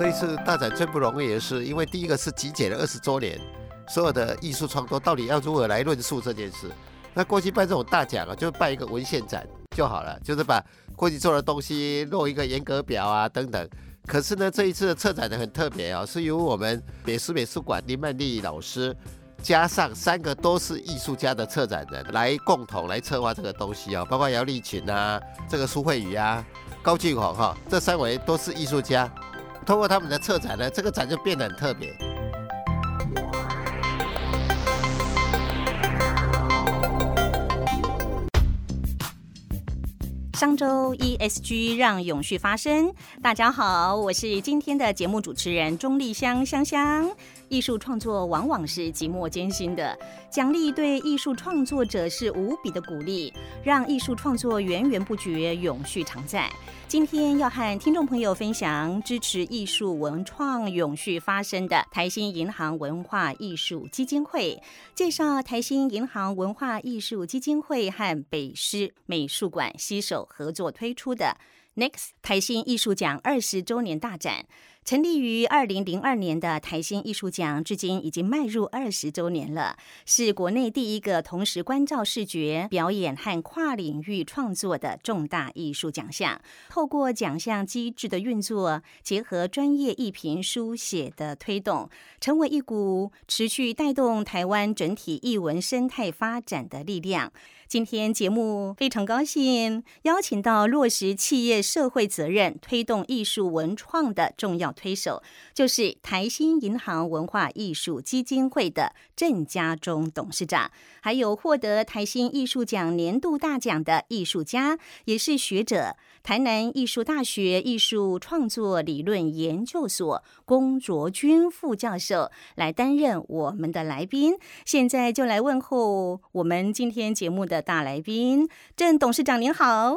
这一次大展最不容易的是，因为第一个是集结了二十周年，所有的艺术创作到底要如何来论述这件事。那过去办这种大奖啊，就办一个文献展就好了，就是把过去做的东西弄一个严格表啊等等。可是呢，这一次的策展的很特别啊，是由我们北师美术馆林曼丽老师加上三个都是艺术家的策展人来共同来策划这个东西啊，包括姚立群啊、这个苏慧宇啊、高俊宏哈，这三位都是艺术家。通过他们的策展呢，这个展就变得很特别。上周 ESG 让永续发生。大家好，我是今天的节目主持人钟丽香香香。艺术创作往往是寂寞艰辛的，奖励对艺术创作者是无比的鼓励，让艺术创作源源不绝、永续常在。今天要和听众朋友分享支持艺术文创永续发生的台新银行文化艺术基金会，介绍台新银行文化艺术基金会和北师美术馆携手合作推出的 Next 台新艺术奖二十周年大展。成立于二零零二年的台新艺术奖，至今已经迈入二十周年了，是国内第一个同时关照视觉表演和跨领域创作的重大艺术奖项。透过奖项机制的运作，结合专业艺评书写的推动，成为一股持续带动台湾整体艺文生态发展的力量。今天节目非常高兴邀请到落实企业社会责任、推动艺术文创的重要推手，就是台新银行文化艺术基金会的郑家忠董事长，还有获得台新艺术奖年度大奖的艺术家，也是学者。台南艺术大学艺术创作理论研究所龚卓君副教授来担任我们的来宾。现在就来问候我们今天节目的大来宾郑董事长，您好。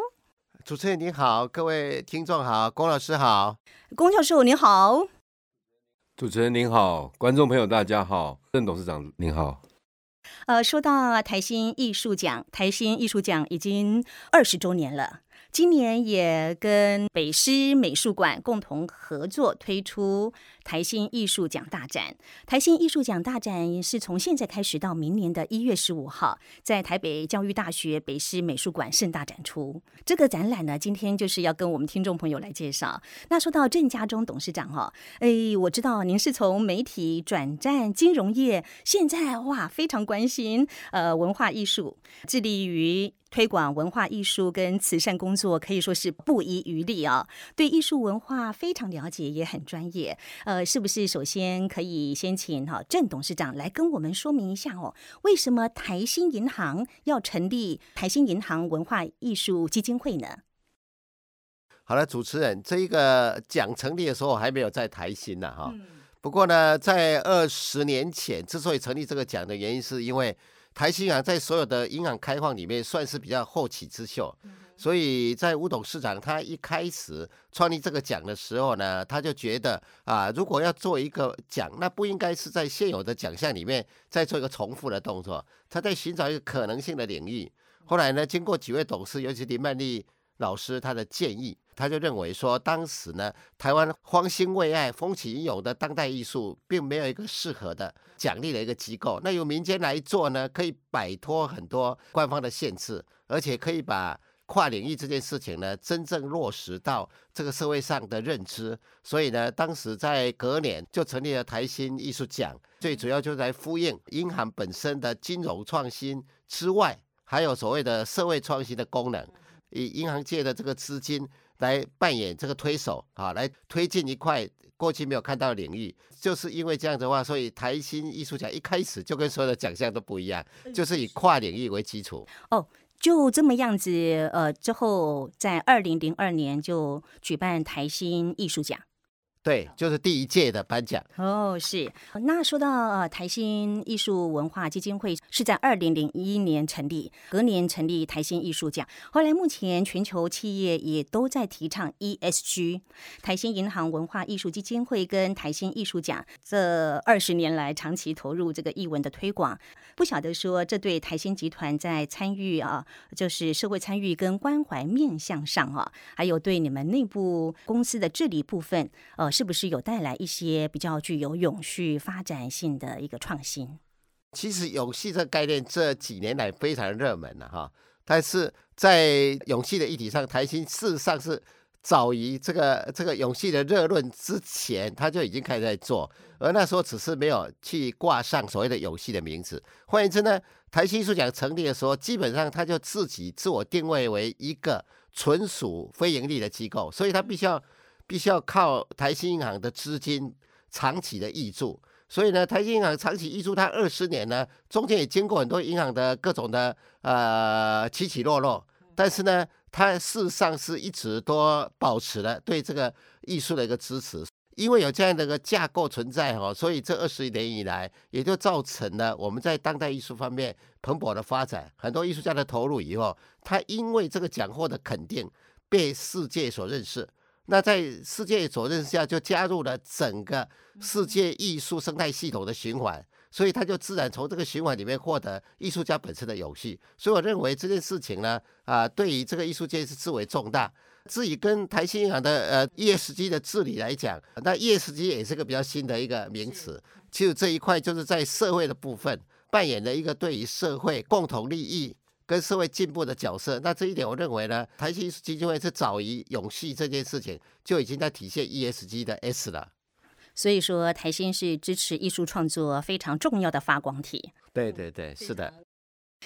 主持人您好，各位听众好，龚老师好，龚教授您好。主持人您好，观众朋友大家好，郑董事长您好。呃，说到台新艺术奖，台新艺术奖已经二十周年了。今年也跟北师美术馆共同合作推出台新艺术奖大展。台新艺术奖大展是从现在开始到明年的一月十五号，在台北教育大学北师美术馆盛大展出。这个展览呢，今天就是要跟我们听众朋友来介绍。那说到郑家忠董事长哈，哎，我知道您是从媒体转战金融业，现在哇非常关心呃文化艺术，致力于。推广文化艺术跟慈善工作可以说是不遗余力啊！对艺术文化非常了解，也很专业。呃，是不是首先可以先请哈郑董事长来跟我们说明一下哦？为什么台新银行要成立台新银行文化艺术基金会呢？好了，主持人，这一个奖成立的时候还没有在台新呢哈。不过呢，在二十年前之所以成立这个奖的原因，是因为。台新银行在所有的银行开放里面算是比较后起之秀，所以在吴董事长他一开始创立这个奖的时候呢，他就觉得啊，如果要做一个奖，那不应该是在现有的奖项里面再做一个重复的动作，他在寻找一个可能性的领域。后来呢，经过几位董事，尤其林曼丽老师他的建议。他就认为说，当时呢，台湾荒兴未艾、风起云涌的当代艺术，并没有一个适合的奖励的一个机构。那由民间来做呢，可以摆脱很多官方的限制，而且可以把跨领域这件事情呢，真正落实到这个社会上的认知。所以呢，当时在隔年就成立了台新艺术奖，最主要就是来呼应银行本身的金融创新之外，还有所谓的社会创新的功能，以银行界的这个资金。来扮演这个推手啊，来推进一块过去没有看到的领域，就是因为这样的话，所以台新艺术奖一开始就跟所有的奖项都不一样，就是以跨领域为基础。哦，就这么样子，呃，之后在二零零二年就举办台新艺术奖。对，就是第一届的颁奖哦。是，那说到呃，台新艺术文化基金会是在二零零一年成立，隔年成立台新艺术奖。后来目前全球企业也都在提倡 ESG。台新银行文化艺术基金会跟台新艺术奖这二十年来长期投入这个艺文的推广，不晓得说这对台新集团在参与啊，就是社会参与跟关怀面向上啊，还有对你们内部公司的治理部分，呃。是不是有带来一些比较具有永续发展性的一个创新？其实永续这个概念这几年来非常热门了哈，但是在永续的议题上，台新事实上是早于这个这个永续的热论之前，他就已经开始在做，而那时候只是没有去挂上所谓的永续的名字。换言之呢，台新艺术奖成立的时候，基本上他就自己自我定位为一个纯属非盈利的机构，所以他必须要必须要靠台新银行的资金长期的挹注。所以呢，台新银行长期挹注它二十年呢，中间也经过很多银行的各种的呃起起落落，但是呢，它事实上是一直都保持了对这个艺术的一个支持，因为有这样的一个架构存在哈，所以这二十年以来，也就造成了我们在当代艺术方面蓬勃的发展，很多艺术家的投入以后，他因为这个奖获的肯定，被世界所认识。那在世界所认下，就加入了整个世界艺术生态系统的循环，所以他就自然从这个循环里面获得艺术家本身的游戏。所以我认为这件事情呢，啊，对于这个艺术界是至为重大。至于跟台新银行的呃 ESG 的治理来讲，那 ESG 也是个比较新的一个名词。其实这一块就是在社会的部分扮演了一个对于社会共同利益。跟社会进步的角色，那这一点我认为呢，台新基金会是早于永续这件事情就已经在体现 ESG 的 S 了。所以说，台新是支持艺术创作非常重要的发光体。对对对，是的。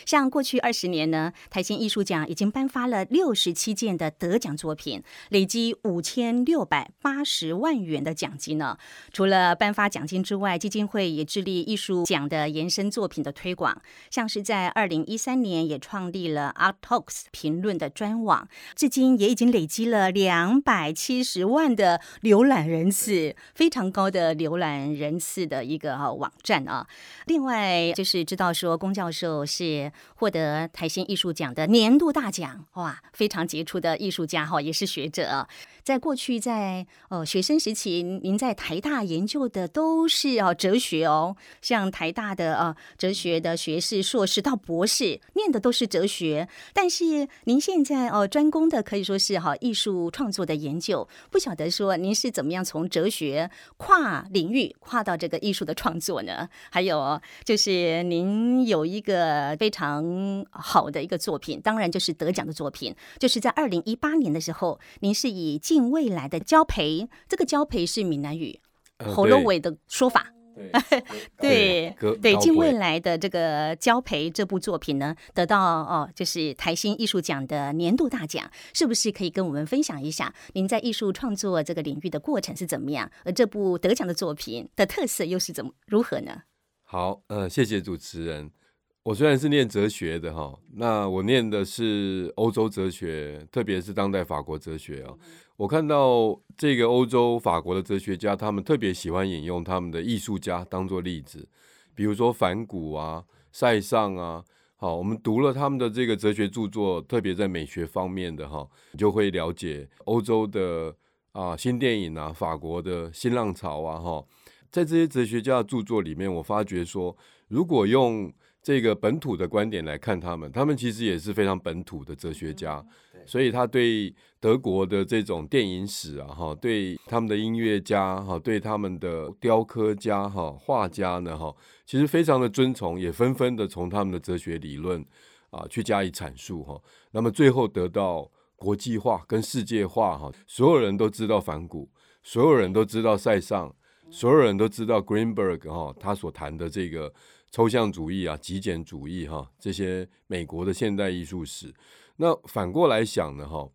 像过去二十年呢，台新艺术奖已经颁发了六十七件的得奖作品，累积五千六百八十万元的奖金呢。除了颁发奖金之外，基金会也致力艺术奖的延伸作品的推广。像是在二零一三年也创立了 Art Talks 评论的专网，至今也已经累积了两百七十万的浏览人次，非常高的浏览人次的一个网站啊。另外就是知道说，龚教授是。获得台新艺术奖的年度大奖，哇，非常杰出的艺术家哈，也是学者。在过去，在呃学生时期，您在台大研究的都是哦哲学哦，像台大的呃哲学的学士、硕士到博士，念的都是哲学。但是您现在哦专攻的可以说是哈艺术创作的研究，不晓得说您是怎么样从哲学跨领域跨到这个艺术的创作呢？还有就是您有一个非常好的一个作品，当然就是得奖的作品，就是在二零一八年的时候，您是以近未来的交培，这个交培是闽南语喉咙尾的说法。对对，近未来的这个交培这部作品呢，得到哦，就是台新艺术奖的年度大奖，是不是可以跟我们分享一下您在艺术创作这个领域的过程是怎么样？而这部得奖的作品的特色又是怎么如何呢？好，呃，谢谢主持人。我虽然是念哲学的哈，那我念的是欧洲哲学，特别是当代法国哲学啊。我看到这个欧洲法国的哲学家，他们特别喜欢引用他们的艺术家当做例子，比如说梵谷啊、塞尚啊。好，我们读了他们的这个哲学著作，特别在美学方面的哈，就会了解欧洲的啊新电影啊、法国的新浪潮啊哈。在这些哲学家的著作里面，我发觉说，如果用这个本土的观点来看，他们，他们其实也是非常本土的哲学家，所以他对德国的这种电影史啊，哈，对他们的音乐家，哈，对他们的雕刻家，哈，画家呢，哈，其实非常的尊崇，也纷纷的从他们的哲学理论啊去加以阐述，哈，那么最后得到国际化跟世界化，哈，所有人都知道反骨，所有人都知道塞尚，所有人都知道 Greenberg，哈，他所谈的这个。抽象主义啊，极简主义哈，这些美国的现代艺术史。那反过来想呢哈，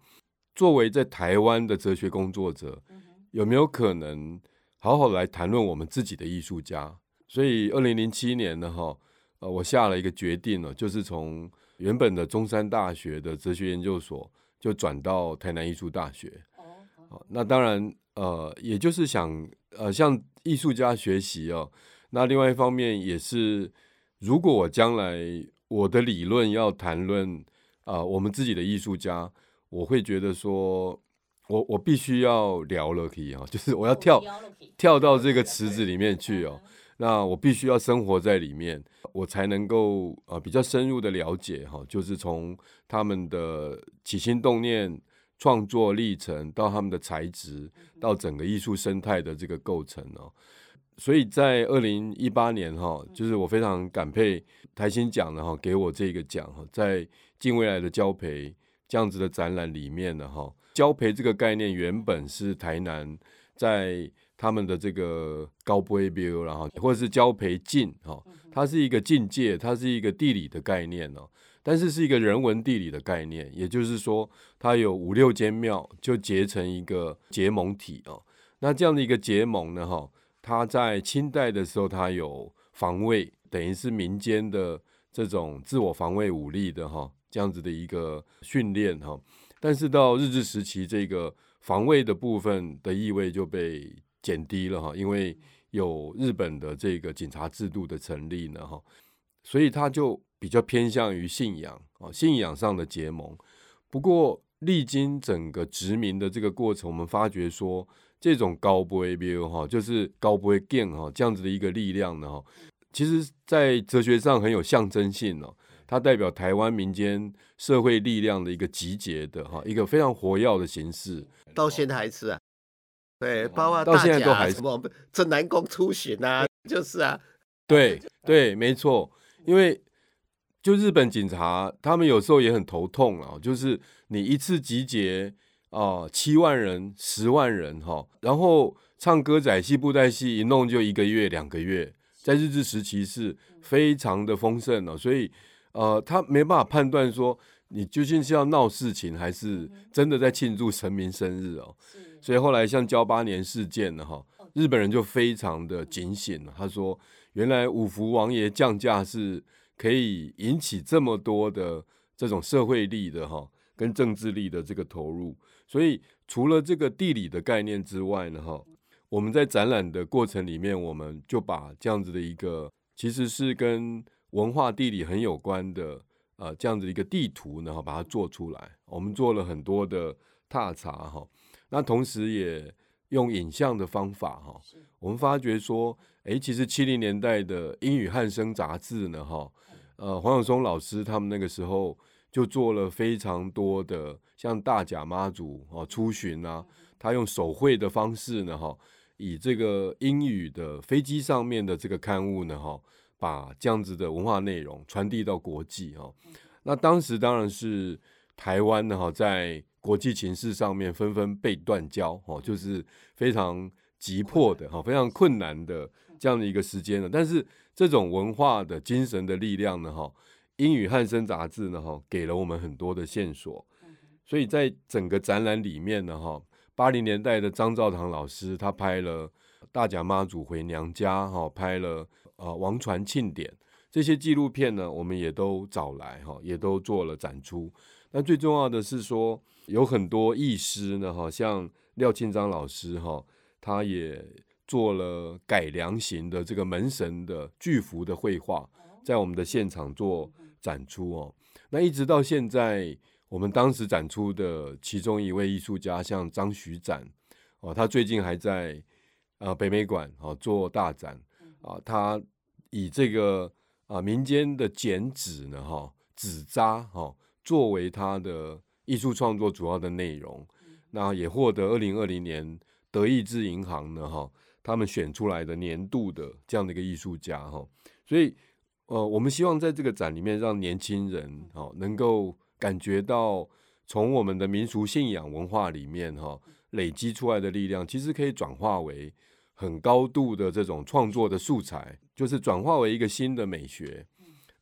作为在台湾的哲学工作者，有没有可能好好来谈论我们自己的艺术家？所以二零零七年呢哈，呃，我下了一个决定呢，就是从原本的中山大学的哲学研究所，就转到台南艺术大学。哦，那当然呃，也就是想呃，向艺术家学习哦。那另外一方面也是，如果我将来我的理论要谈论啊，我们自己的艺术家，我会觉得说，我我必须要聊了可以啊，就是我要跳跳到这个池子里面去哦。那我必须要生活在里面，我才能够啊比较深入的了解哈，就是从他们的起心动念、创作历程，到他们的材质，到整个艺术生态的这个构成哦。所以在二零一八年哈，就是我非常感佩台新奖的哈，给我这个奖哈，在近未来的交培这样子的展览里面呢哈，交培这个概念原本是台南在他们的这个高波 view 然后或者是交培境哈，它是一个境界，它是一个地理的概念哦，但是是一个人文地理的概念，也就是说它有五六间庙就结成一个结盟体哦，那这样的一个结盟呢哈。他在清代的时候，他有防卫，等于是民间的这种自我防卫武力的哈，这样子的一个训练哈。但是到日治时期，这个防卫的部分的意味就被减低了哈，因为有日本的这个警察制度的成立呢哈，所以他就比较偏向于信仰啊，信仰上的结盟。不过历经整个殖民的这个过程，我们发觉说。这种高波 A B 哈，就是高波 gain 哈，这样子的一个力量呢哈，其实在哲学上很有象征性哦，它代表台湾民间社会力量的一个集结的哈，一个非常活跃的形式。到现在还是啊，对，包括到现在都还是什么这南宫出巡啊，就是啊，对对，没错，因为就日本警察他们有时候也很头痛啊，就是你一次集结。哦，七万人、十万人哈，然后唱歌仔戏、布袋戏一弄就一个月、两个月，在日治时期是非常的丰盛哦，所以呃，他没办法判断说你究竟是要闹事情，还是真的在庆祝神明生日哦。所以后来像交八年事件呢哈，日本人就非常的警醒了，他说原来五福王爷降价是可以引起这么多的这种社会力的哈，跟政治力的这个投入。所以，除了这个地理的概念之外呢，哈，我们在展览的过程里面，我们就把这样子的一个，其实是跟文化地理很有关的，呃，这样子一个地图呢，哈，把它做出来。我们做了很多的踏查，哈，那同时也用影像的方法，哈，我们发觉说，哎，其实七零年代的英语汉声杂志呢，哈，呃，黄永松老师他们那个时候。就做了非常多的像大甲妈祖哦出巡啊，他用手绘的方式呢哈，以这个英语的飞机上面的这个刊物呢哈，把这样子的文化内容传递到国际哈。那当时当然是台湾呢哈，在国际情势上面纷纷被断交哦，就是非常急迫的哈，非常困难的这样的一个时间了。但是这种文化的精神的力量呢哈。英语汉声杂志呢，哈，给了我们很多的线索，所以在整个展览里面呢，哈，八零年代的张兆堂老师他拍了大甲妈祖回娘家，哈，拍了呃王传庆典这些纪录片呢，我们也都找来，哈，也都做了展出。那最重要的是说，有很多艺师呢，哈，像廖庆章老师，哈，他也做了改良型的这个门神的巨幅的绘画，在我们的现场做。展出哦，那一直到现在，我们当时展出的其中一位艺术家，像张徐展哦，他最近还在呃北美馆哦做大展啊，他以这个啊民间的剪纸呢哈纸扎哈作为他的艺术创作主要的内容，那也获得二零二零年德意志银行呢哈他们选出来的年度的这样的一个艺术家哈，所以。呃，我们希望在这个展里面，让年轻人哈能够感觉到，从我们的民俗信仰文化里面哈累积出来的力量，其实可以转化为很高度的这种创作的素材，就是转化为一个新的美学。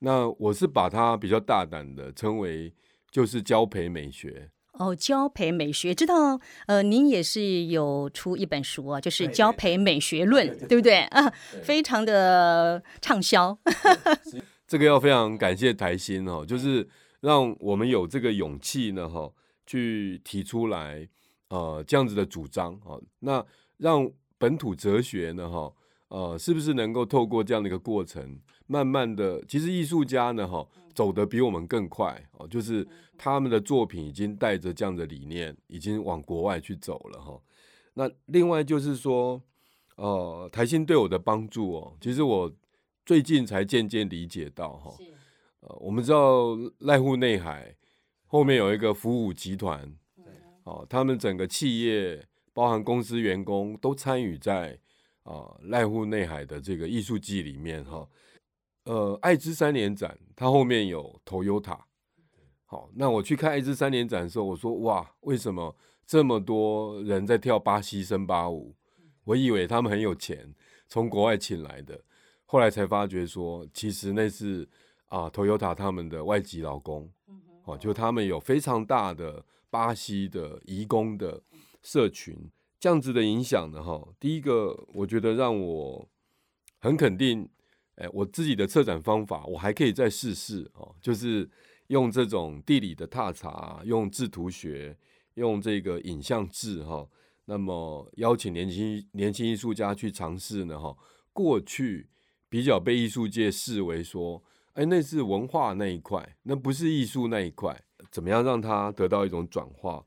那我是把它比较大胆的称为，就是交培美学。哦，教培美学，知道，呃，您也是有出一本书啊，就是《教培美学论》，对不对啊？非常的畅销。这个要非常感谢台新哦，就是让我们有这个勇气呢，哈，去提出来，呃，这样子的主张哦，那让本土哲学呢，哈，呃，是不是能够透过这样的一个过程，慢慢的，其实艺术家呢，哈。走得比我们更快哦，就是他们的作品已经带着这样的理念，已经往国外去走了哈。那另外就是说，呃，台新对我的帮助哦，其实我最近才渐渐理解到哈。呃，我们知道濑户内海后面有一个福武集团，哦，他们整个企业，包含公司员工都参与在啊濑户内海的这个艺术季里面哈。呃，爱知三连展，它后面有 Toyota。好，那我去看爱知三连展的时候，我说哇，为什么这么多人在跳巴西森巴舞？我以为他们很有钱，从国外请来的，后来才发觉说，其实那是啊，Toyota 他们的外籍劳工。哦，就他们有非常大的巴西的移工的社群，这样子的影响呢，哈，第一个我觉得让我很肯定。哎，我自己的策展方法，我还可以再试试哦，就是用这种地理的踏查，用制图学，用这个影像制哈，那么邀请年轻年轻艺术家去尝试呢哈。过去比较被艺术界视为说，哎，那是文化那一块，那不是艺术那一块，怎么样让它得到一种转化？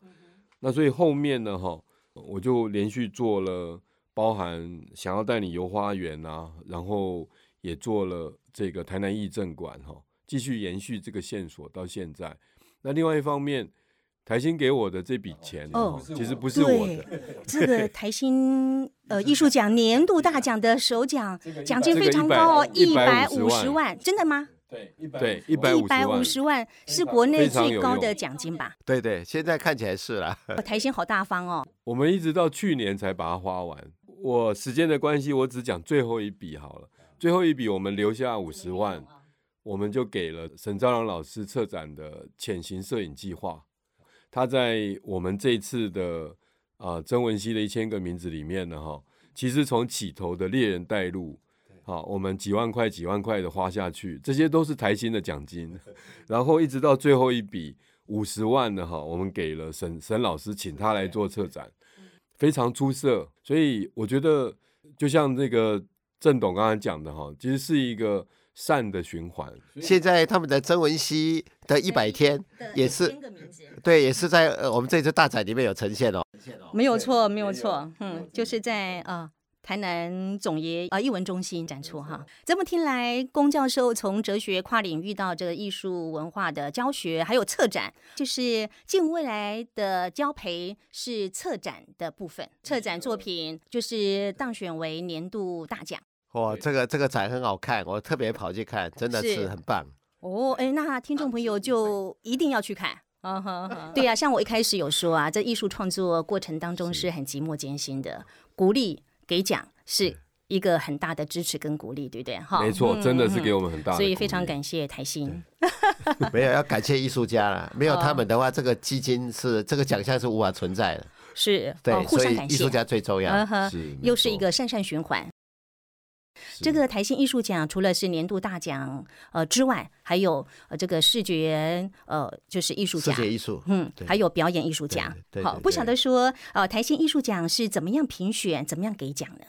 那所以后面呢哈，我就连续做了，包含想要带你游花园啊，然后。也做了这个台南艺政馆哈，继续延续这个线索到现在。那另外一方面，台新给我的这笔钱哦，其实不是我的。这个台新 呃艺术奖年度大奖的首奖，奖金非常高哦，一百五十万，真的吗？对，一百一百五十万是国内最高的奖金吧？对对，现在看起来是了。台新好大方哦。我们一直到去年才把它花完。我时间的关系，我只讲最后一笔好了。最后一笔，我们留下五十万，我们就给了沈昭良老师策展的潜行摄影计划。他在我们这次的啊曾文熙的一千个名字里面呢，哈，其实从起头的猎人带路，好，我们几万块几万块的花下去，这些都是台新的奖金，然后一直到最后一笔五十万的哈，我们给了沈沈老师，请他来做策展，非常出色。所以我觉得，就像这个。郑董刚才讲的哈，其实是一个善的循环。现在他们的曾文熙的一百天也是，对，也是在呃我们这次大展里面有呈现哦。没有错，没有错，嗯，就是在啊。台南总爷啊艺文中心展出哈，这么听来，龚教授从哲学跨领域到这个艺术文化的教学，还有策展，就是近未来的教培是策展的部分，策展作品就是当选为年度大奖。哇，这个这个展很好看，我特别跑去看，真的是很棒。哦，哎，那听众朋友就一定要去看。啊哈，对呀，像我一开始有说啊，在艺术创作过程当中是很寂寞艰辛的，鼓励。给奖是一个很大的支持跟鼓励，对不对？哈，没错，真的是给我们很大，所以非常感谢台新。没有要感谢艺术家了，没有他们的话，这个基金是这个奖项是无法存在的。是，对，互相感谢，艺术家最重要，是，又是一个善善循环。这个台新艺术奖除了是年度大奖呃之外，还有呃这个视觉呃就是艺术奖，视觉艺术，嗯，还有表演艺术奖。好，不晓得说呃台新艺术奖是怎么样评选，怎么样给奖呢？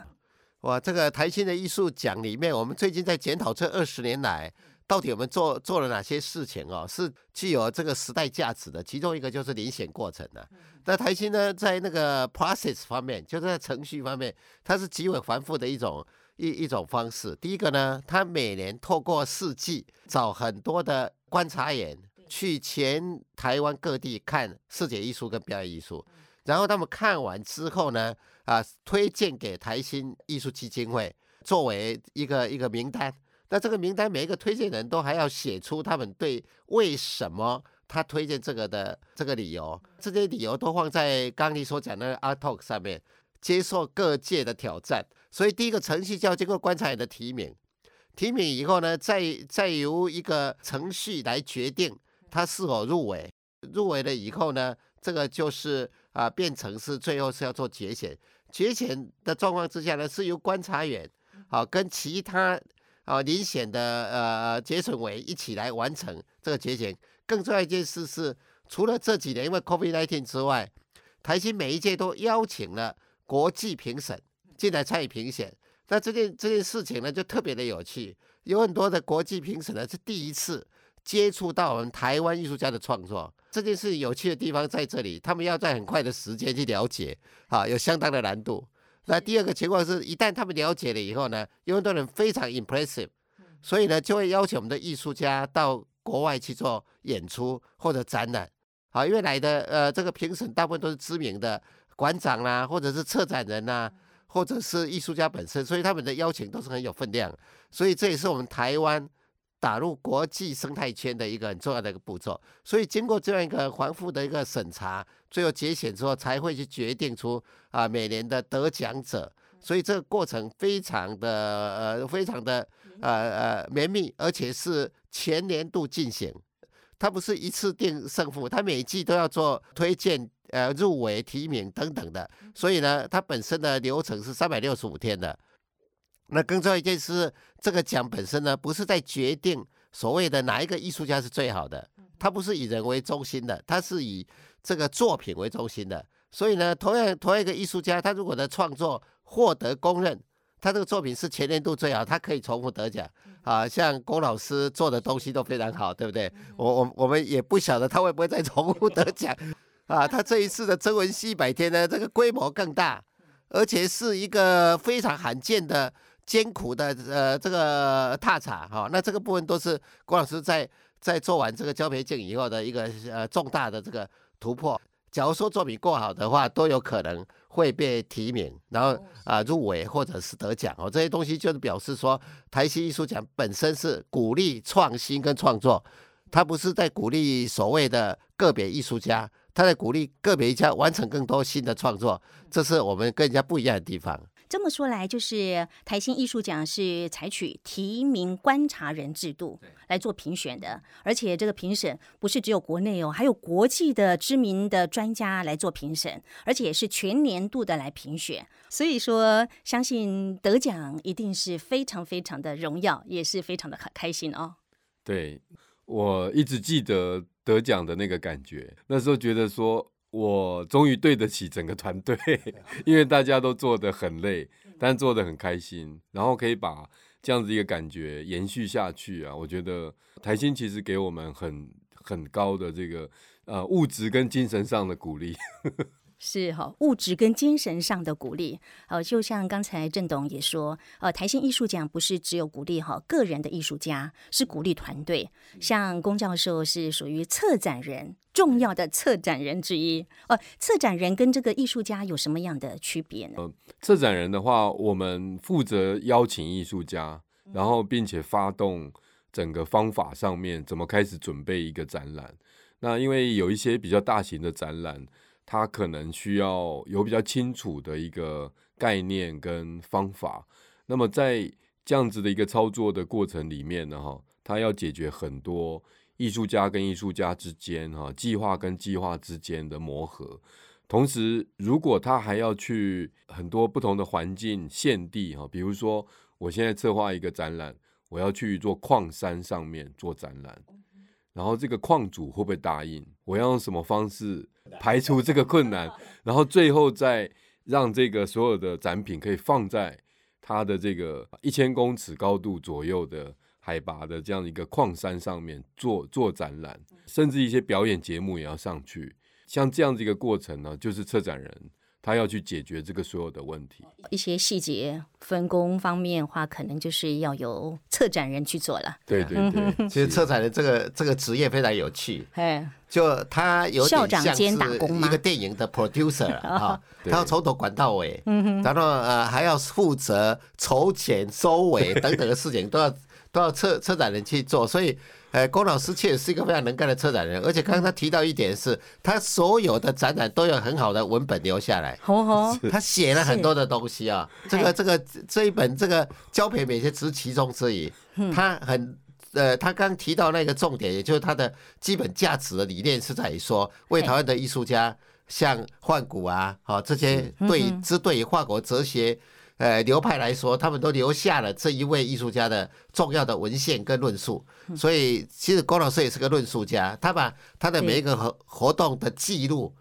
哇，这个台新的艺术奖里面，我们最近在检讨这二十年来到底我们做做了哪些事情哦，是具有这个时代价值的。其中一个就是遴选过程的。那台新呢，在那个 process 方面，就是在程序方面，它是极为繁复的一种。一一种方式，第一个呢，他每年透过四季找很多的观察员去全台湾各地看视觉艺术跟表演艺术，然后他们看完之后呢，啊，推荐给台新艺术基金会作为一个一个名单。那这个名单每一个推荐人都还要写出他们对为什么他推荐这个的这个理由，这些理由都放在刚你所讲的 Art Talk 上面，接受各界的挑战。所以第一个程序就要经过观察员的提名，提名以后呢，再再由一个程序来决定他是否入围。入围了以后呢，这个就是啊，变成是最后是要做决选。决选的状况之下呢，是由观察员好跟其他啊遴选的呃决审委一起来完成这个决选。更重要一件事是，除了这几年因为 COVID-19 之外，台新每一届都邀请了国际评审。进来参与评选，那这件这件事情呢，就特别的有趣。有很多的国际评审呢，是第一次接触到我们台湾艺术家的创作。这件事有趣的地方在这里，他们要在很快的时间去了解，啊，有相当的难度。那第二个情况是，一旦他们了解了以后呢，有很多人非常 impressive，所以呢，就会邀请我们的艺术家到国外去做演出或者展览。好，因为来的呃这个评审大部分都是知名的馆长啦，或者是策展人呐，或者是艺术家本身，所以他们的邀请都是很有分量。所以这也是我们台湾打入国际生态圈的一个很重要的一个步骤。所以经过这样一个繁复的一个审查，最后节选之后才会去决定出啊每年的得奖者。所以这个过程非常的呃，非常的呃呃绵密，而且是全年度进行，它不是一次定胜负，他每季都要做推荐、呃入围、提名等等的。所以呢，它本身的流程是三百六十五天的。那更重要一件事，这个奖本身呢，不是在决定所谓的哪一个艺术家是最好的，它不是以人为中心的，它是以这个作品为中心的。所以呢，同样同样一个艺术家，他如果的创作，获得公认，他这个作品是全年度最好，他可以重复得奖啊。像龚老师做的东西都非常好，对不对？我我我们也不晓得他会不会再重复得奖 啊。他这一次的曾文熙一百天呢，这个规模更大，而且是一个非常罕见的艰苦的呃这个踏查哈。那这个部分都是龚老师在在做完这个交培镜以后的一个呃重大的这个突破。假如说作品够好的话，都有可能。会被提名，然后啊入围或者是得奖哦，这些东西就是表示说，台西艺术奖本身是鼓励创新跟创作，它不是在鼓励所谓的个别艺术家，它在鼓励个别艺术家完成更多新的创作，这是我们跟人家不一样的地方。这么说来，就是台新艺术奖是采取提名观察人制度来做评选的，而且这个评审不是只有国内哦，还有国际的知名的专家来做评审，而且也是全年度的来评选。所以说，相信得奖一定是非常非常的荣耀，也是非常的开心哦。对，我一直记得得奖的那个感觉，那时候觉得说。我终于对得起整个团队，因为大家都做得很累，但做得很开心，然后可以把这样子一个感觉延续下去啊！我觉得台新其实给我们很很高的这个呃物质跟精神上的鼓励。是哈，物质跟精神上的鼓励，呃，就像刚才郑董也说，呃，台新艺术奖不是只有鼓励哈个人的艺术家，是鼓励团队。像龚教授是属于策展人，重要的策展人之一。呃，策展人跟这个艺术家有什么样的区别呢？策展人的话，我们负责邀请艺术家，然后并且发动整个方法上面怎么开始准备一个展览。那因为有一些比较大型的展览。他可能需要有比较清楚的一个概念跟方法，那么在这样子的一个操作的过程里面呢，哈，他要解决很多艺术家跟艺术家之间，哈，计划跟计划之间的磨合。同时，如果他还要去很多不同的环境限地，哈，比如说我现在策划一个展览，我要去做矿山上面做展览，然后这个矿主会不会答应？我要用什么方式？排除这个困难，然后最后再让这个所有的展品可以放在它的这个一千公尺高度左右的海拔的这样一个矿山上面做做展览，甚至一些表演节目也要上去。像这样子一个过程呢，就是策展人。他要去解决这个所有的问题，一些细节分工方面的话，可能就是要由策展人去做了。对对对，其实策展人这个这个职业非常有趣，哎，就他有点像是一个电影的 producer 啊，他要从头管到尾，然后呃还要负责筹钱、收尾等等的事情，都要 都要策策展人去做，所以。呃，郭老师确实是一个非常能干的策展人，而且刚刚他提到一点是，他所有的展览都有很好的文本留下来。哦他写了很多的东西啊。这个这个这一本这个交培美学只是其中之一。他很呃，他刚提到那个重点，也就是他的基本价值的理念是在于说，为台湾的艺术家，像幻谷啊，好这些对之对于法国哲学。呃，流派来说，他们都留下了这一位艺术家的重要的文献跟论述，所以其实郭老师也是个论述家，他把他的每一个活活动的记录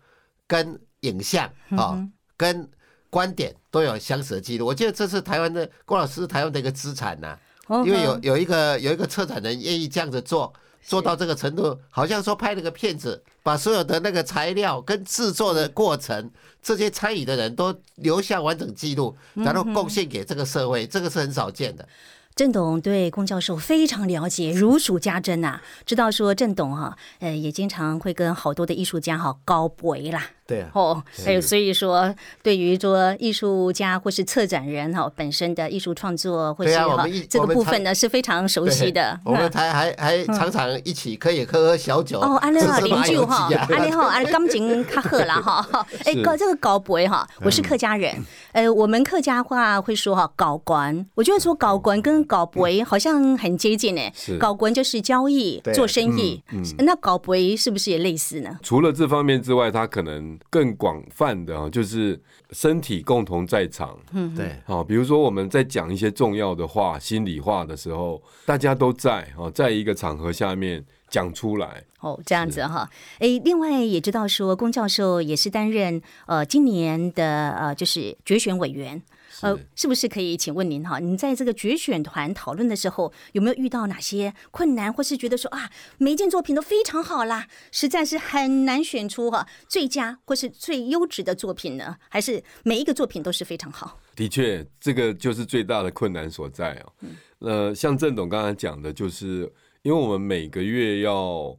跟影像啊，跟观点都有相似的记录。我觉得这是台湾的郭老师台湾的一个资产呐，因为有有一个有一个策展人愿意这样子做。做到这个程度，好像说拍了个片子，把所有的那个材料跟制作的过程，这些参与的人都留下完整记录，然后贡献给这个社会，这个是很少见的。郑董对龚教授非常了解，如数家珍呐。知道说郑董哈，呃，也经常会跟好多的艺术家哈高博啦。对啊，哦，还有所以说，对于说艺术家或是策展人哈本身的艺术创作或是哈这个部分呢是非常熟悉的。我们还还还常常一起可以喝喝小酒。哦，安利好邻居哈，安利好安感情卡喝啦哈。哎，搞这个搞博哈，我是客家人，呃，我们客家话会说哈搞官，我觉得说搞官跟搞博好像很接近哎。高官就是交易做生意，那搞博是不是也类似呢？除了这方面之外，他可能。更广泛的啊，就是身体共同在场，嗯，对，啊，比如说我们在讲一些重要的话、心里话的时候，大家都在哦，在一个场合下面讲出来，哦，这样子哈，哎，另外也知道说，龚教授也是担任呃今年的呃就是决选委员。呃，是不是可以请问您哈？您在这个决选团讨论的时候，有没有遇到哪些困难，或是觉得说啊，每一件作品都非常好啦，实在是很难选出哈最佳或是最优质的作品呢？还是每一个作品都是非常好？的确，这个就是最大的困难所在哦。呃，像郑董刚才讲的，就是因为我们每个月要。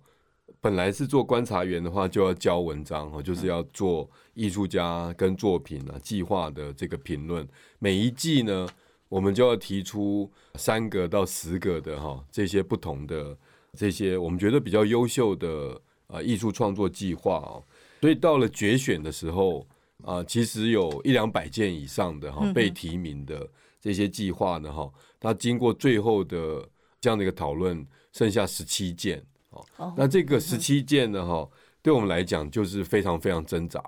本来是做观察员的话，就要交文章哈，就是要做艺术家跟作品啊计划的这个评论。每一季呢，我们就要提出三个到十个的哈这些不同的这些我们觉得比较优秀的啊艺术创作计划哦。所以到了决选的时候啊，其实有一两百件以上的哈被提名的这些计划呢哈，它经过最后的这样的一个讨论，剩下十七件。那这个十七件呢？哈，对我们来讲就是非常非常挣扎。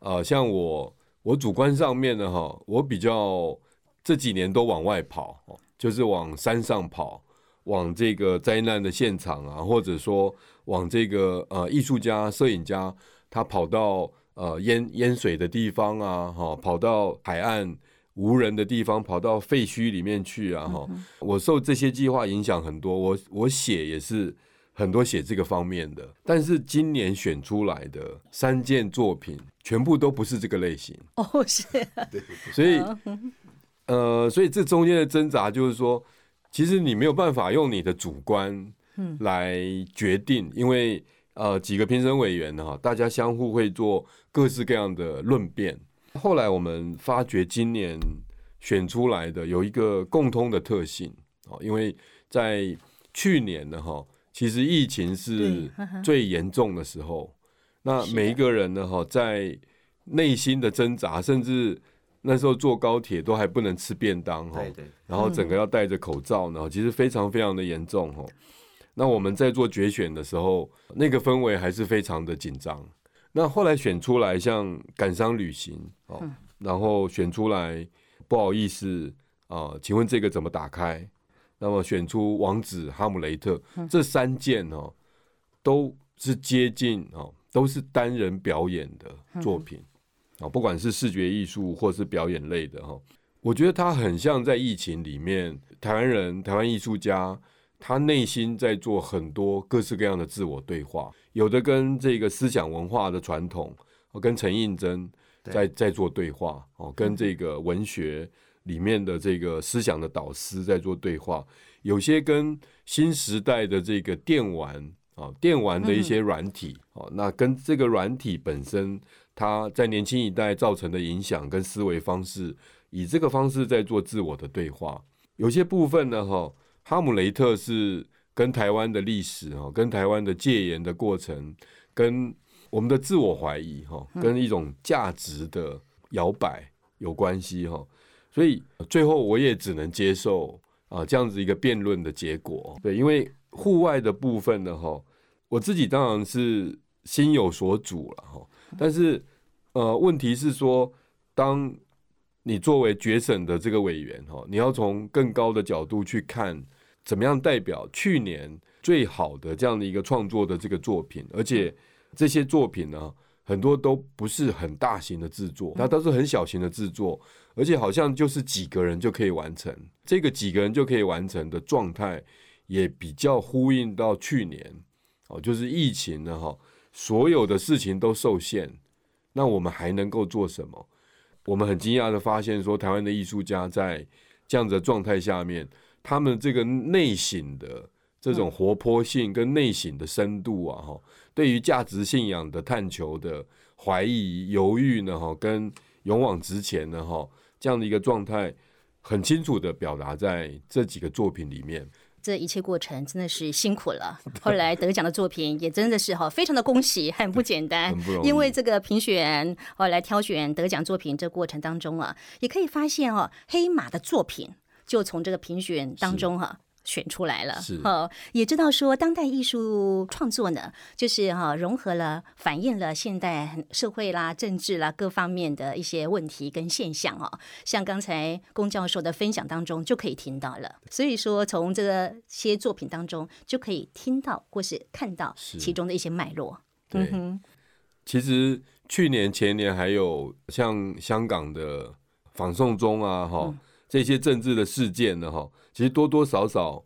呃，像我，我主观上面呢，哈，我比较这几年都往外跑，就是往山上跑，往这个灾难的现场啊，或者说往这个呃艺术家、摄影家他跑到呃淹淹水的地方啊，哈，跑到海岸无人的地方，跑到废墟里面去啊，哈。我受这些计划影响很多，我我写也是。很多写这个方面的，但是今年选出来的三件作品全部都不是这个类型哦，是，所以呃，所以这中间的挣扎就是说，其实你没有办法用你的主观来决定，因为呃几个评审委员哈，大家相互会做各式各样的论辩。后来我们发觉，今年选出来的有一个共通的特性哦，因为在去年的哈。其实疫情是最严重的时候，那每一个人呢，哈，在内心的挣扎，甚至那时候坐高铁都还不能吃便当，哈，然后整个要戴着口罩，然后其实非常非常的严重，哈。那我们在做决选的时候，那个氛围还是非常的紧张。那后来选出来像感伤旅行，哦，然后选出来不好意思啊，请问这个怎么打开？那么选出王子哈姆雷特这三件哦，都是接近哦，都是单人表演的作品啊，不管是视觉艺术或是表演类的哈，我觉得他很像在疫情里面，台湾人、台湾艺术家，他内心在做很多各式各样的自我对话，有的跟这个思想文化的传统，跟陈映真在在做对话哦，跟这个文学。里面的这个思想的导师在做对话，有些跟新时代的这个电玩啊，电玩的一些软体啊，那跟这个软体本身，它在年轻一代造成的影响跟思维方式，以这个方式在做自我的对话。有些部分呢，哈，哈姆雷特是跟台湾的历史哈，跟台湾的戒严的过程，跟我们的自我怀疑哈，跟一种价值的摇摆有关系哈。所以最后我也只能接受啊这样子一个辩论的结果，对，因为户外的部分呢，哈，我自己当然是心有所主了，哈，但是呃，问题是说，当你作为决审的这个委员，哈，你要从更高的角度去看，怎么样代表去年最好的这样的一个创作的这个作品，而且这些作品呢，很多都不是很大型的制作，它都是很小型的制作。而且好像就是几个人就可以完成，这个几个人就可以完成的状态，也比较呼应到去年，哦，就是疫情呢，哈，所有的事情都受限，那我们还能够做什么？我们很惊讶的发现，说台湾的艺术家在这样子的状态下面，他们这个内省的这种活泼性跟内省的深度啊，哈，对于价值信仰的探求的怀疑、犹豫呢，哈，跟勇往直前呢，哈，这样的一个状态，很清楚的表达在这几个作品里面。这一切过程真的是辛苦了。后来得奖的作品也真的是哈，非常的恭喜，很不简单。因为这个评选哦，来挑选得奖作品这过程当中啊，也可以发现哦，黑马的作品就从这个评选当中哈。选出来了，是哦也知道说当代艺术创作呢，就是哈融合了、反映了现代社会啦、政治啦各方面的一些问题跟现象哦。像刚才龚教授的分享当中就可以听到了，所以说从这个些作品当中就可以听到或是看到其中的一些脉络。对，其实去年前年还有像香港的反送中啊，哈。这些政治的事件呢，哈，其实多多少少，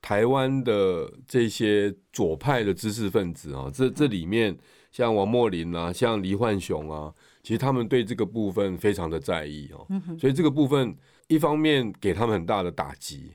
台湾的这些左派的知识分子啊，这这里面像王莫林啊，像黎焕雄啊，其实他们对这个部分非常的在意哦，所以这个部分一方面给他们很大的打击，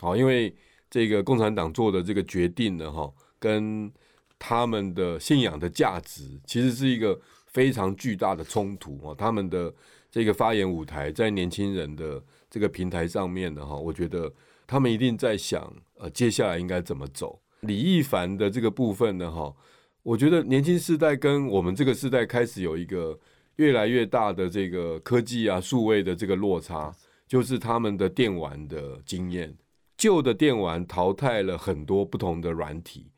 好，因为这个共产党做的这个决定呢，哈，跟他们的信仰的价值其实是一个非常巨大的冲突啊，他们的这个发言舞台在年轻人的。这个平台上面的哈，我觉得他们一定在想，呃，接下来应该怎么走。李易凡的这个部分呢，哈，我觉得年轻世代跟我们这个时代开始有一个越来越大的这个科技啊、数位的这个落差，就是他们的电玩的经验，旧的电玩淘汰了很多不同的软体。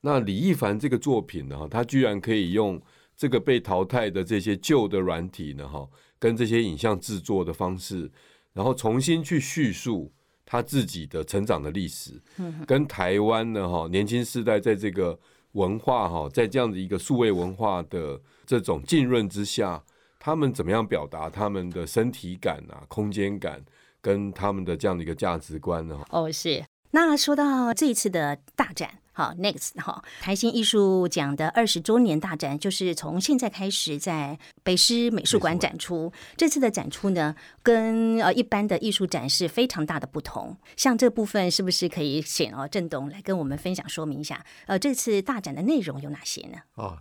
那李易凡这个作品呢，哈他居然可以用这个被淘汰的这些旧的软体呢，哈，跟这些影像制作的方式。然后重新去叙述他自己的成长的历史，跟台湾呢哈年轻世代在这个文化哈在这样的一个数位文化的这种浸润之下，他们怎么样表达他们的身体感啊、空间感，跟他们的这样的一个价值观呢？哦，是。那说到这一次的大展。好，next 哈，台新艺术奖的二十周年大展就是从现在开始在北师美术馆展出。这次的展出呢，跟呃一般的艺术展是非常大的不同。像这部分是不是可以请哦郑董来跟我们分享说明一下？呃，这次大展的内容有哪些呢？哦，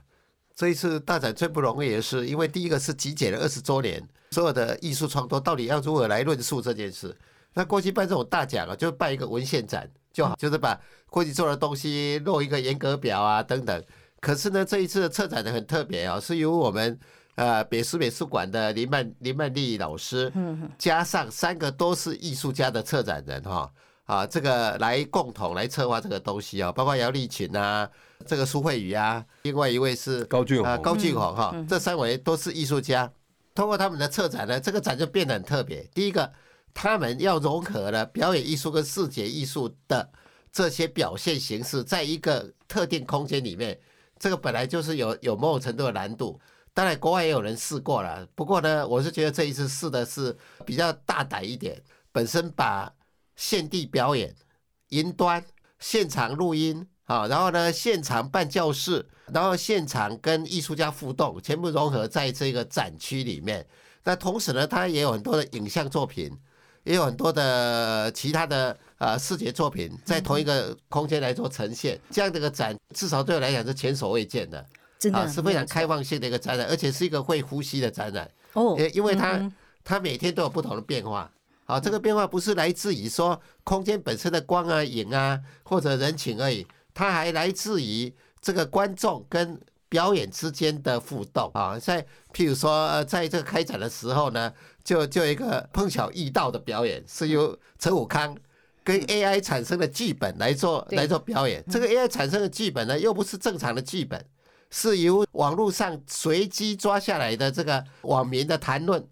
这一次大展最不容易的是，因为第一个是集结了二十周年所有的艺术创作，到底要如何来论述这件事？那过去办这种大奖啊，就办一个文献展。就好，就是把过去做的东西弄一个严格表啊，等等。可是呢，这一次的策展的很特别哦，是由我们呃北师美术馆的林曼林曼丽老师，加上三个都是艺术家的策展人哈啊，这个来共同来策划这个东西啊，包括姚丽群啊，这个苏慧宇啊，另外一位是高俊啊高俊宏哈，这三位都是艺术家。通过他们的策展呢，这个展就变得很特别。第一个。他们要融合了表演艺术跟视觉艺术的这些表现形式，在一个特定空间里面，这个本来就是有有某种程度的难度。当然，国外也有人试过了，不过呢，我是觉得这一次试的是比较大胆一点，本身把现地表演、云端、现场录音啊，然后呢，现场办教室，然后现场跟艺术家互动，全部融合在这个展区里面。那同时呢，它也有很多的影像作品。也有很多的其他的呃视觉作品在同一个空间来做呈现，这样的一个展，至少对我来讲是前所未见的，真的是非常开放性的一个展览，而且是一个会呼吸的展览哦，因因为它它每天都有不同的变化，好，这个变化不是来自于说空间本身的光啊影啊或者人情而已，它还来自于这个观众跟。表演之间的互动啊，在譬如说，在这个开展的时候呢，就就一个碰巧遇到的表演，是由陈武康跟 AI 产生的剧本来做来做表演。这个 AI 产生的剧本呢，又不是正常的剧本，是由网络上随机抓下来的这个网民的谈论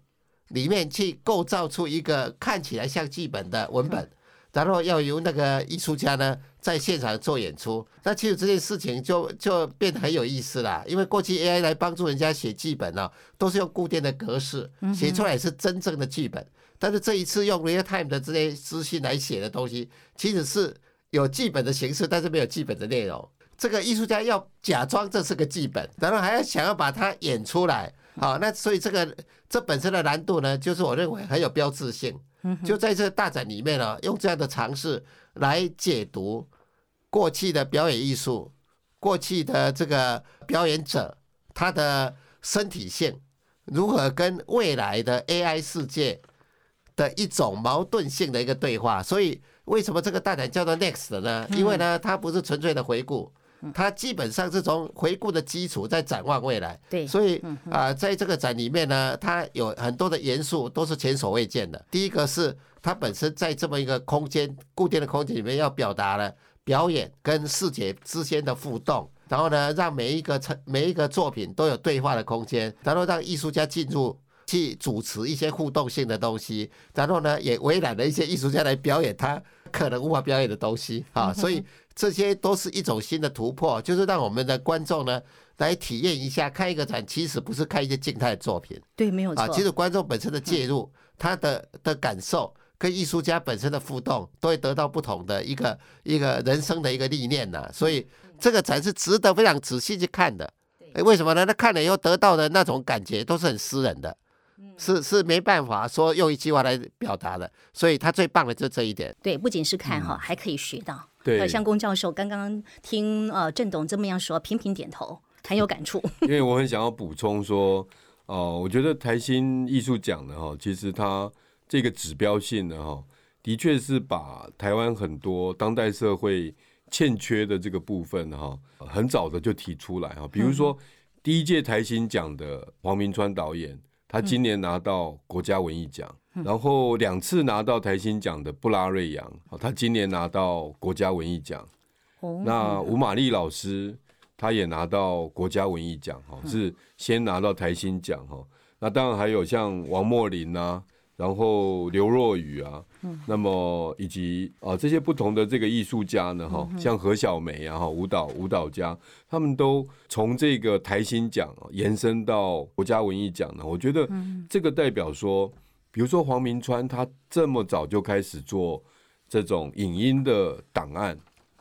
里面去构造出一个看起来像剧本的文本。然后要由那个艺术家呢在现场做演出，那其实这件事情就就变得很有意思了。因为过去 AI 来帮助人家写剧本呢，都是用固定的格式写出来是真正的剧本，但是这一次用 real time 的这些资讯来写的东西，其实是有剧本的形式，但是没有剧本的内容。这个艺术家要假装这是个剧本，然后还要想要把它演出来，好，那所以这个这本身的难度呢，就是我认为很有标志性。就在这个大展里面呢，用这样的尝试来解读过去的表演艺术，过去的这个表演者他的身体性如何跟未来的 AI 世界的一种矛盾性的一个对话。所以为什么这个大展叫做 Next 呢？因为呢，它不是纯粹的回顾。它基本上是从回顾的基础在展望未来，对，所以啊，在这个展里面呢，它有很多的元素都是前所未见的。第一个是它本身在这么一个空间固定的空间里面，要表达了表演跟视觉之间的互动，然后呢，让每一个成每一个作品都有对话的空间，然后让艺术家进入去主持一些互动性的东西，然后呢，也围揽了一些艺术家来表演他可能无法表演的东西啊，所以。这些都是一种新的突破，就是让我们的观众呢来体验一下，看一个展其实不是看一些静态的作品，对，没有错。其实观众本身的介入，他的的感受跟艺术家本身的互动，都会得到不同的一个一个人生的一个历练呐。所以这个展是值得非常仔细去看的。哎，为什么呢？他看了以后得到的那种感觉都是很私人的，是是没办法说用一句话来表达的。所以他最棒的就这一点。对，不仅是看哈，还可以学到。对，像龚教授刚刚听呃郑董这么样说，频频点头，很有感触。因为我很想要补充说，哦，我觉得台新艺术奖的哈，其实它这个指标性的哈，的确是把台湾很多当代社会欠缺的这个部分哈，很早的就提出来哈。比如说第一届台新奖的黄明川导演，他今年拿到国家文艺奖。然后两次拿到台新奖的布拉瑞扬，他今年拿到国家文艺奖。那吴玛丽老师，他也拿到国家文艺奖，哈，是先拿到台新奖，哈。那当然还有像王墨林啊，然后刘若雨啊，那么以及啊这些不同的这个艺术家呢，哈，像何小梅啊，哈，舞蹈舞蹈家，他们都从这个台新奖延伸到国家文艺奖呢。我觉得这个代表说。比如说黄明川，他这么早就开始做这种影音的档案，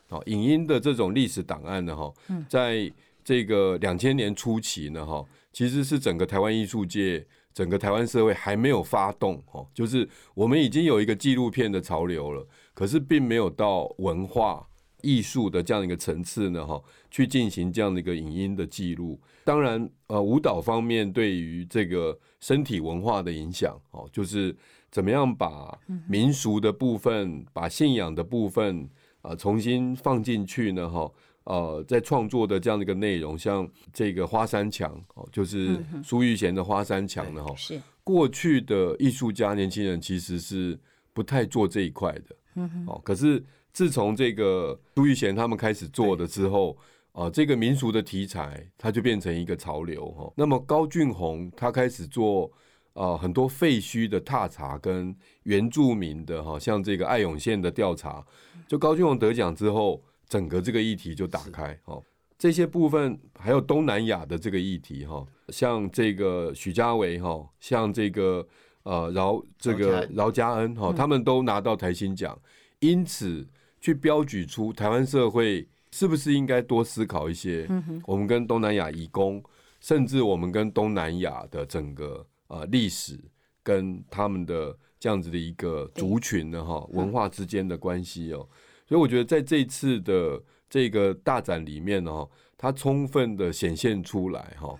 啊，影音的这种历史档案呢，哈，在这个两千年初期呢，哈，其实是整个台湾艺术界、整个台湾社会还没有发动，哈，就是我们已经有一个纪录片的潮流了，可是并没有到文化艺术的这样一个层次呢，哈，去进行这样的一个影音的记录。当然，呃，舞蹈方面对于这个。身体文化的影响，哦，就是怎么样把民俗的部分、把信仰的部分啊重新放进去呢？哈，呃，在创作的这样的一个内容，像这个花山墙，哦，就是苏玉贤的花山墙呢，哈，是过去的艺术家、年轻人其实是不太做这一块的，嗯哼，哦，可是自从这个苏玉贤他们开始做的之后。啊，这个民俗的题材，它就变成一个潮流哈。那么高俊宏他开始做啊很多废墟的踏查跟原住民的哈，像这个爱永县的调查，就高俊宏得奖之后，整个这个议题就打开哈。这些部分还有东南亚的这个议题哈，像这个许家维哈，像这个呃饶这个饶家恩。哈，他们都拿到台新奖，因此去标举出台湾社会。是不是应该多思考一些？我们跟东南亚移工，甚至我们跟东南亚的整个呃历史跟他们的这样子的一个族群的哈文化之间的关系哦。所以我觉得在这次的这个大展里面呢，它充分的显现出来哈。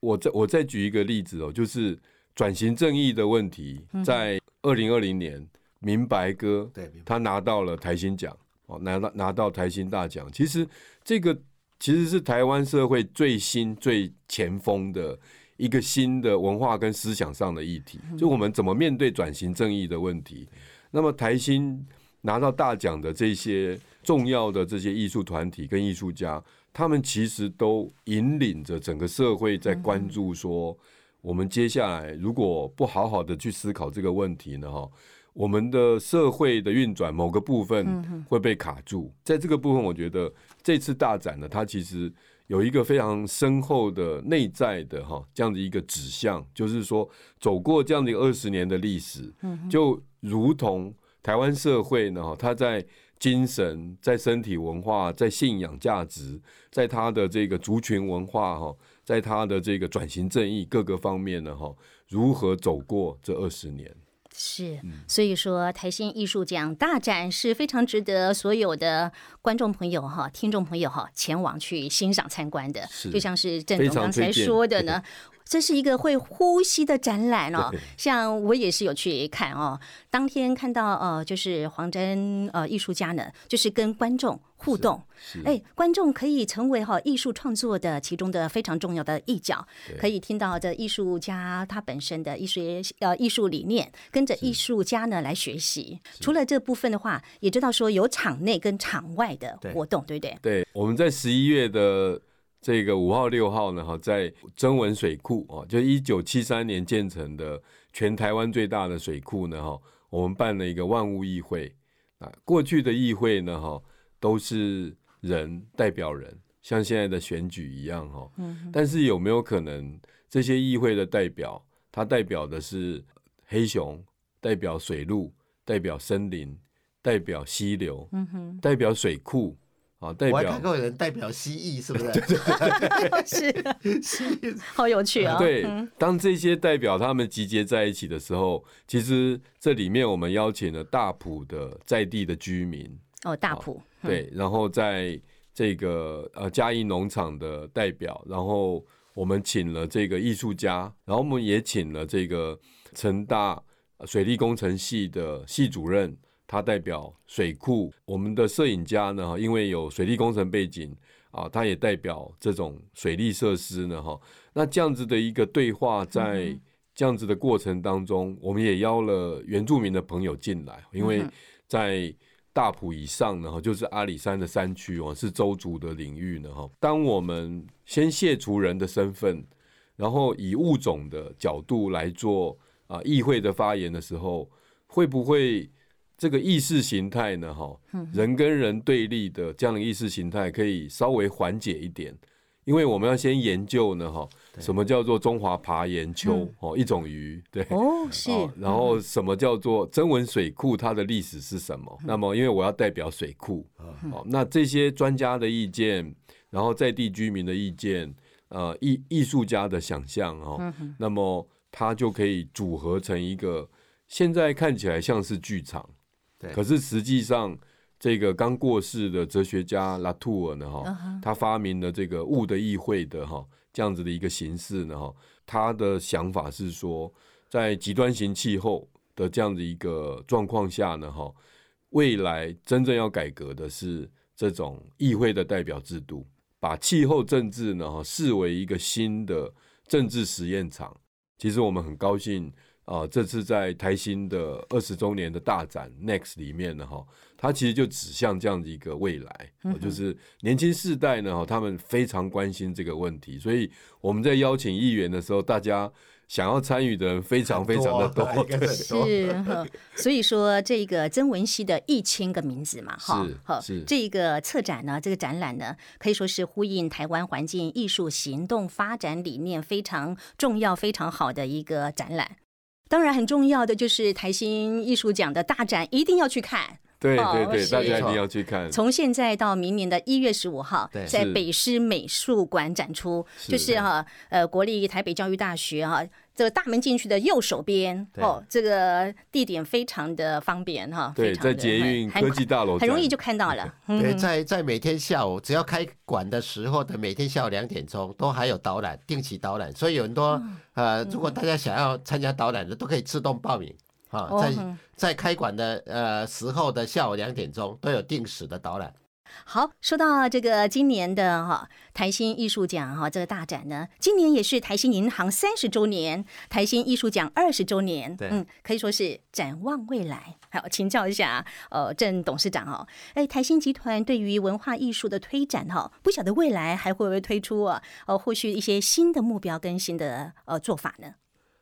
我再我再举一个例子哦，就是转型正义的问题，在二零二零年，明白哥他拿到了台新奖哦。拿到拿到台新大奖，其实这个其实是台湾社会最新最前锋的一个新的文化跟思想上的议题，就我们怎么面对转型正义的问题。那么台新拿到大奖的这些重要的这些艺术团体跟艺术家，他们其实都引领着整个社会在关注说，我们接下来如果不好好的去思考这个问题呢？哈。我们的社会的运转某个部分会被卡住，在这个部分，我觉得这次大展呢，它其实有一个非常深厚的内在的哈这样的一个指向，就是说走过这样的一个二十年的历史，就如同台湾社会呢，哈，它在精神、在身体文化、在信仰价值、在他的这个族群文化哈，在他的这个转型正义各个方面呢，哈，如何走过这二十年？是，所以说台新艺术奖大展是非常值得所有的观众朋友哈、听众朋友哈前往去欣赏参观的。就像是郑总刚才说的呢。这是一个会呼吸的展览哦，像我也是有去看哦。当天看到呃，就是黄真呃艺术家呢，就是跟观众互动，哎，观众可以成为哈艺术创作的其中的非常重要的一角，可以听到这艺术家他本身的艺术呃艺术理念，跟着艺术家呢来学习。除了这部分的话，也知道说有场内跟场外的活动，对不对？对，我们在十一月的。这个五号六号呢，哈，在曾文水库哦，就一九七三年建成的全台湾最大的水库呢，哈，我们办了一个万物议会啊。过去的议会呢，哈，都是人代表人，像现在的选举一样，哈。嗯。但是有没有可能这些议会的代表，他代表的是黑熊，代表水路，代表森林，代表溪流，嗯哼，代表水库。啊，代表我还看过有人代表蜥蜴，是不是？是，蜥蜴，好有趣啊！对，当这些代表他们集结在一起的时候，其实这里面我们邀请了大埔的在地的居民哦，大埔对，然后在这个呃嘉义农场的代表，然后我们请了这个艺术家，然后我们也请了这个成大水利工程系的系主任。他代表水库，我们的摄影家呢，因为有水利工程背景啊，它也代表这种水利设施呢，哈。那这样子的一个对话，在这样子的过程当中，我们也邀了原住民的朋友进来，因为在大埔以上呢，哈，就是阿里山的山区哦，是周族的领域呢，哈。当我们先卸除人的身份，然后以物种的角度来做啊议会的发言的时候，会不会？这个意识形态呢，哈，人跟人对立的这样的意识形态可以稍微缓解一点，因为我们要先研究呢，哈，什么叫做中华爬岩鳅哦，一种鱼，对，哦，是，然后什么叫做曾文水库，它的历史是什么？那么，因为我要代表水库，哦，那这些专家的意见，然后在地居民的意见，呃，艺艺术家的想象，哦，那么它就可以组合成一个现在看起来像是剧场。可是实际上，这个刚过世的哲学家拉图尔呢，哈，他发明了这个物的议会的哈这样子的一个形式呢，哈，他的想法是说，在极端型气候的这样的一个状况下呢，哈，未来真正要改革的是这种议会的代表制度，把气候政治呢，哈，视为一个新的政治实验场。其实我们很高兴。啊，这次在台新的二十周年的大展 Next 里面呢，哈，它其实就指向这样的一个未来，就是年轻世代呢，哈，他们非常关心这个问题，所以我们在邀请议员的时候，大家想要参与的人非常非常的多，是，所以说这个曾文熙的一千个名字嘛，哈，好，是这个策展呢，这个展览呢，可以说是呼应台湾环境艺术行动发展理念非常重要、非常好的一个展览。当然，很重要的就是台新艺术奖的大展，一定要去看。对对对，大家一定要去看。从现在到明年的一月十五号，在北师美术馆展出，就是哈呃国立台北教育大学哈。这个大门进去的右手边哦，这个地点非常的方便哈，对，在捷运科技大楼，很容易就看到了。对，在在每天下午只要开馆的时候的每天下午两点钟，都还有导览，定期导览，所以有很多呃，如果大家想要参加导览的，都可以自动报名啊，在在开馆的呃时候的下午两点钟都有定时的导览。好，说到这个今年的哈台新艺术奖哈这个大展呢，今年也是台新银行三十周年，台新艺术奖二十周年，嗯，可以说是展望未来。好，请教一下呃郑董事长哦，哎，台新集团对于文化艺术的推展哈，不晓得未来还会不会推出啊呃或许一些新的目标跟新的呃做法呢？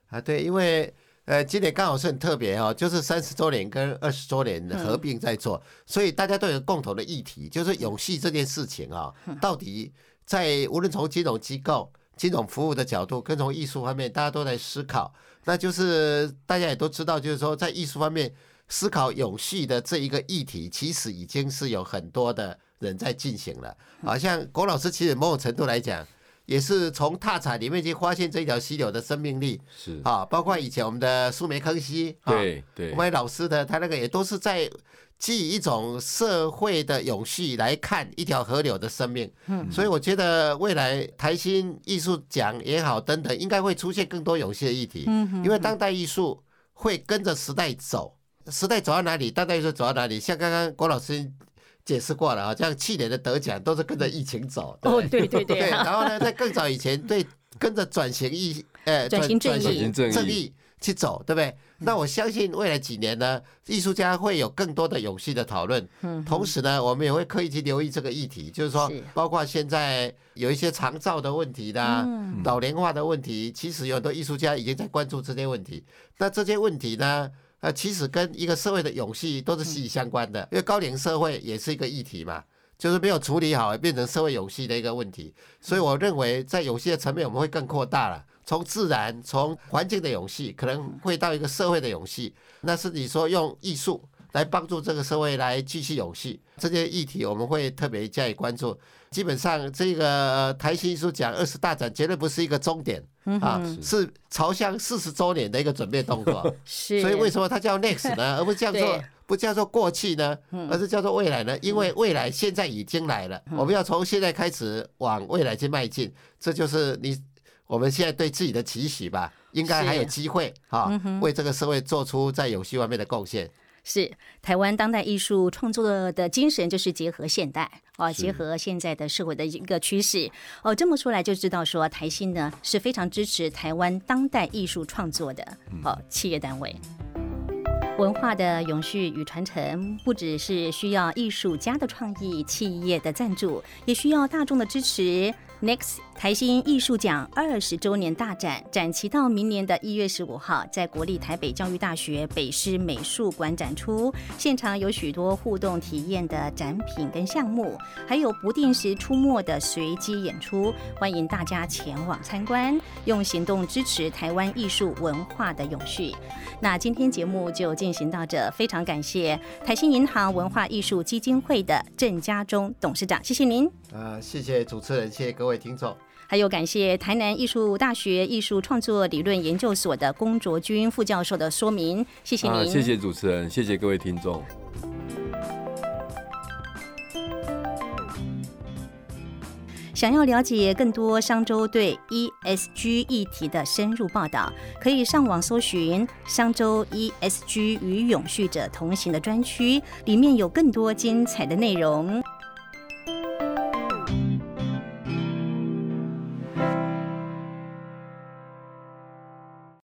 啊，对，因为。呃，今年刚好是很特别哦，就是三十周年跟二十周年合并在做，所以大家都有共同的议题，就是永续这件事情啊，到底在无论从金融机构、金融服务的角度，跟从艺术方面，大家都在思考。那就是大家也都知道，就是说在艺术方面思考永续的这一个议题，其实已经是有很多的人在进行了。好像郭老师其实某种程度来讲。也是从踏产里面去发现这条溪流的生命力是啊，包括以前我们的苏梅坑溪，啊对对我们老师的他那个也都是在基于一种社会的永续来看一条河流的生命。嗯，所以我觉得未来台新艺术奖也好等等，应该会出现更多永续的议题。嗯，因为当代艺术会跟着时代走，时代走到哪里，当代艺术走到哪里。像刚刚郭老师。解释过了啊，像去年的得奖都是跟着疫情走。哦，对对对。对，然后呢，在更早以前，对跟着转型疫，呃，转型正义正义去走，对不对？那我相信未来几年呢，艺术家会有更多的勇气的讨论。嗯。同时呢，我们也会刻意去留意这个议题，就是说，包括现在有一些长照的问题啦，老龄化的问题，其实有很多艺术家已经在关注这些问题。那这些问题呢？呃，其实跟一个社会的勇气都是息息相关的，因为高龄社会也是一个议题嘛，就是没有处理好，变成社会勇气的一个问题。所以我认为，在有些层面，我们会更扩大了，从自然、从环境的勇气，可能会到一个社会的勇气。那是你说用艺术来帮助这个社会来继续勇气，这些议题我们会特别加以关注。基本上，这个台新艺术奖二十大展绝对不是一个终点啊，是朝向四十周年的一个准备动作。是，所以为什么它叫 next 呢？而不叫做不叫做过去呢？而是叫做未来呢？因为未来现在已经来了，我们要从现在开始往未来去迈进。这就是你我们现在对自己的期许吧？应该还有机会啊，为这个社会做出在有序方面的贡献。是台湾当代艺术创作的精神，就是结合现代哦，结合现在的社会的一个趋势哦。这么说来就知道，说台新呢是非常支持台湾当代艺术创作的哦企业单位。文化的永续与传承，不只是需要艺术家的创意、企业的赞助，也需要大众的支持。Next 台新艺术奖二十周年大展展期到明年的一月十五号，在国立台北教育大学北师美术馆展出。现场有许多互动体验的展品跟项目，还有不定时出没的随机演出，欢迎大家前往参观，用行动支持台湾艺术文化的永续。那今天节目就进行到这，非常感谢台新银行文化艺术基金会的郑家忠董事长，谢谢您。啊，谢谢主持人，谢谢各位听众，还有感谢台南艺术大学艺术创作理论研究所的龚卓君副教授的说明，谢谢您。谢谢主持人，谢谢各位听众。想要了解更多商周对 ESG 议题的深入报道，可以上网搜寻商周 ESG 与永续者同行的专区，里面有更多精彩的内容。